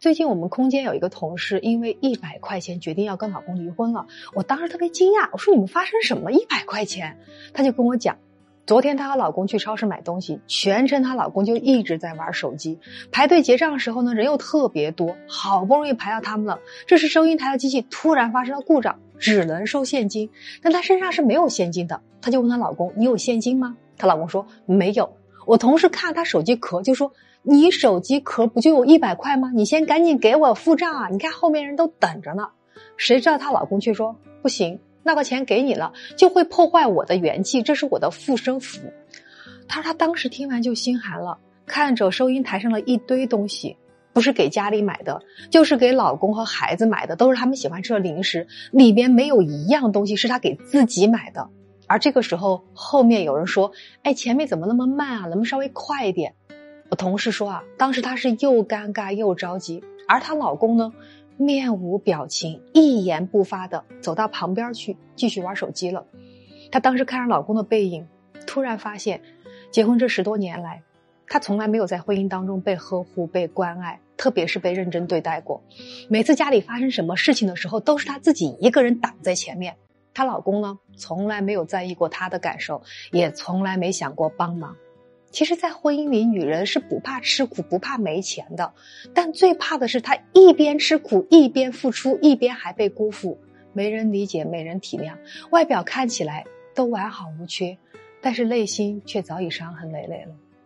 最近我们空间有一个同事，因为一百块钱决定要跟老公离婚了。我当时特别惊讶，我说：“你们发生什么？一百块钱？”她就跟我讲，昨天她和老公去超市买东西，全程她老公就一直在玩手机。排队结账的时候呢，人又特别多，好不容易排到他们了。这时收银台的机器突然发生了故障，只能收现金。但她身上是没有现金的，她就问她老公：“你有现金吗？”她老公说：“没有。”我同事看她手机壳就说。你手机壳不就有一百块吗？你先赶紧给我付账啊！你看后面人都等着呢。谁知道她老公却说不行，那个钱给你了就会破坏我的元气，这是我的护身符。他说他当时听完就心寒了，看着收银台上的一堆东西，不是给家里买的，就是给老公和孩子买的，都是他们喜欢吃的零食，里边没有一样东西是他给自己买的。而这个时候后面有人说：“哎，前面怎么那么慢啊？能不能稍微快一点？”我同事说啊，当时她是又尴尬又着急，而她老公呢，面无表情，一言不发的走到旁边去继续玩手机了。她当时看着老公的背影，突然发现，结婚这十多年来，她从来没有在婚姻当中被呵护、被关爱，特别是被认真对待过。每次家里发生什么事情的时候，都是她自己一个人挡在前面，她老公呢，从来没有在意过她的感受，也从来没想过帮忙。其实，在婚姻里，女人是不怕吃苦、不怕没钱的，但最怕的是她一边吃苦、一边付出，一边还被辜负，没人理解、没人体谅。外表看起来都完好无缺，但是内心却早已伤痕累累了。